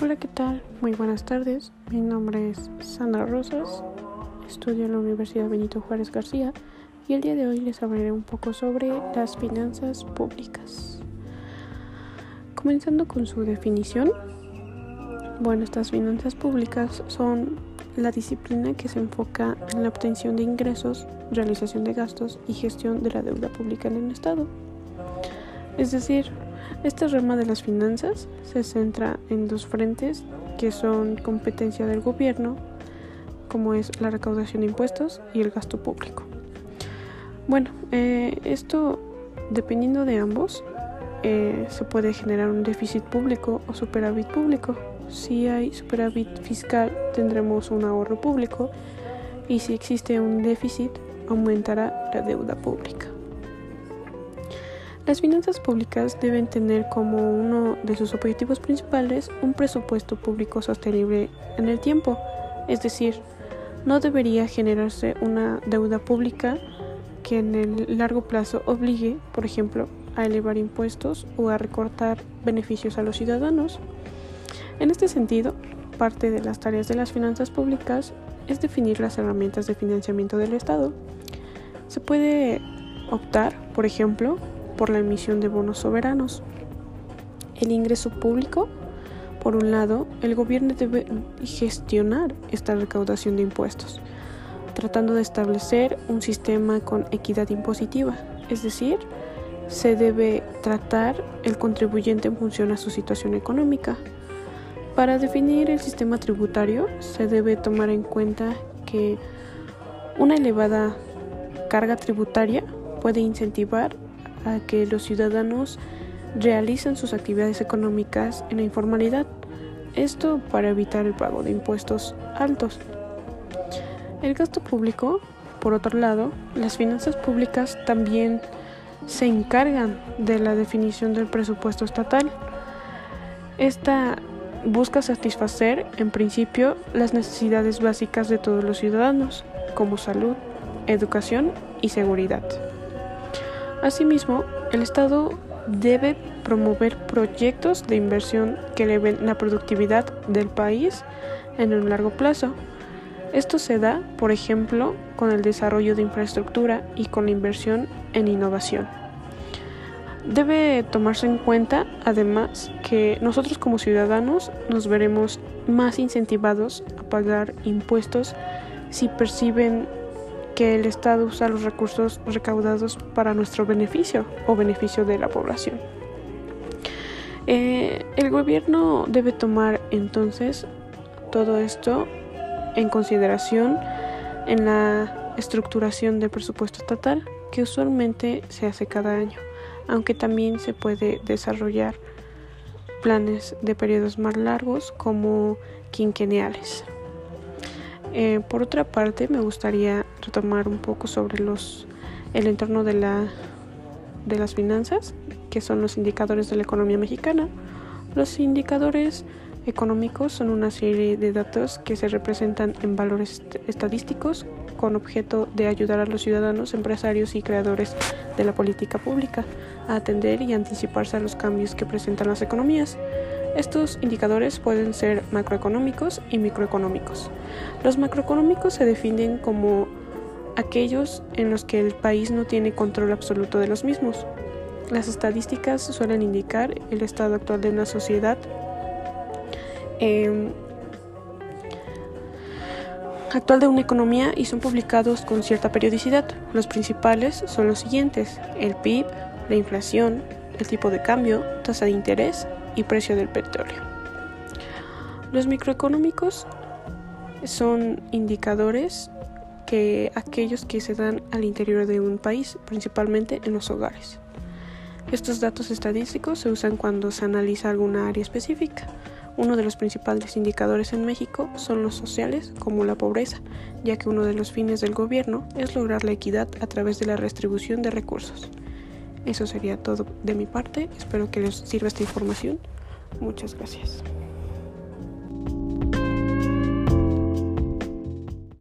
Hola, ¿qué tal? Muy buenas tardes. Mi nombre es Sandra Rosas. Estudio en la Universidad Benito Juárez García y el día de hoy les hablaré un poco sobre las finanzas públicas. Comenzando con su definición. Bueno, estas finanzas públicas son la disciplina que se enfoca en la obtención de ingresos, realización de gastos y gestión de la deuda pública en el Estado. Es decir, esta rama de las finanzas se centra en dos frentes que son competencia del gobierno, como es la recaudación de impuestos y el gasto público. Bueno, eh, esto dependiendo de ambos, eh, se puede generar un déficit público o superávit público. Si hay superávit fiscal, tendremos un ahorro público y si existe un déficit, aumentará la deuda pública. Las finanzas públicas deben tener como uno de sus objetivos principales un presupuesto público sostenible en el tiempo, es decir, no debería generarse una deuda pública que en el largo plazo obligue, por ejemplo, a elevar impuestos o a recortar beneficios a los ciudadanos. En este sentido, parte de las tareas de las finanzas públicas es definir las herramientas de financiamiento del Estado. Se puede optar, por ejemplo, por la emisión de bonos soberanos. El ingreso público, por un lado, el gobierno debe gestionar esta recaudación de impuestos, tratando de establecer un sistema con equidad impositiva, es decir, se debe tratar el contribuyente en función a su situación económica. Para definir el sistema tributario se debe tomar en cuenta que una elevada carga tributaria puede incentivar a que los ciudadanos realicen sus actividades económicas en la informalidad, esto para evitar el pago de impuestos altos. El gasto público, por otro lado, las finanzas públicas también se encargan de la definición del presupuesto estatal. Esta busca satisfacer, en principio, las necesidades básicas de todos los ciudadanos, como salud, educación y seguridad. Asimismo, el Estado debe promover proyectos de inversión que eleven la productividad del país en un largo plazo. Esto se da, por ejemplo, con el desarrollo de infraestructura y con la inversión en innovación. Debe tomarse en cuenta, además, que nosotros como ciudadanos nos veremos más incentivados a pagar impuestos si perciben que el Estado usa los recursos recaudados para nuestro beneficio o beneficio de la población. Eh, el gobierno debe tomar entonces todo esto en consideración en la estructuración del presupuesto estatal que usualmente se hace cada año, aunque también se puede desarrollar planes de periodos más largos como quinquenniales. Eh, por otra parte, me gustaría retomar un poco sobre los, el entorno de, la, de las finanzas, que son los indicadores de la economía mexicana. Los indicadores económicos son una serie de datos que se representan en valores estadísticos con objeto de ayudar a los ciudadanos, empresarios y creadores de la política pública a atender y anticiparse a los cambios que presentan las economías. Estos indicadores pueden ser macroeconómicos y microeconómicos. Los macroeconómicos se definen como aquellos en los que el país no tiene control absoluto de los mismos. Las estadísticas suelen indicar el estado actual de una sociedad em, actual de una economía y son publicados con cierta periodicidad. Los principales son los siguientes, el PIB, la inflación, el tipo de cambio, tasa de interés y precio del petróleo. Los microeconómicos son indicadores que aquellos que se dan al interior de un país, principalmente en los hogares. Estos datos estadísticos se usan cuando se analiza alguna área específica. Uno de los principales indicadores en México son los sociales, como la pobreza, ya que uno de los fines del gobierno es lograr la equidad a través de la redistribución de recursos. Eso sería todo de mi parte. Espero que les sirva esta información. Muchas gracias.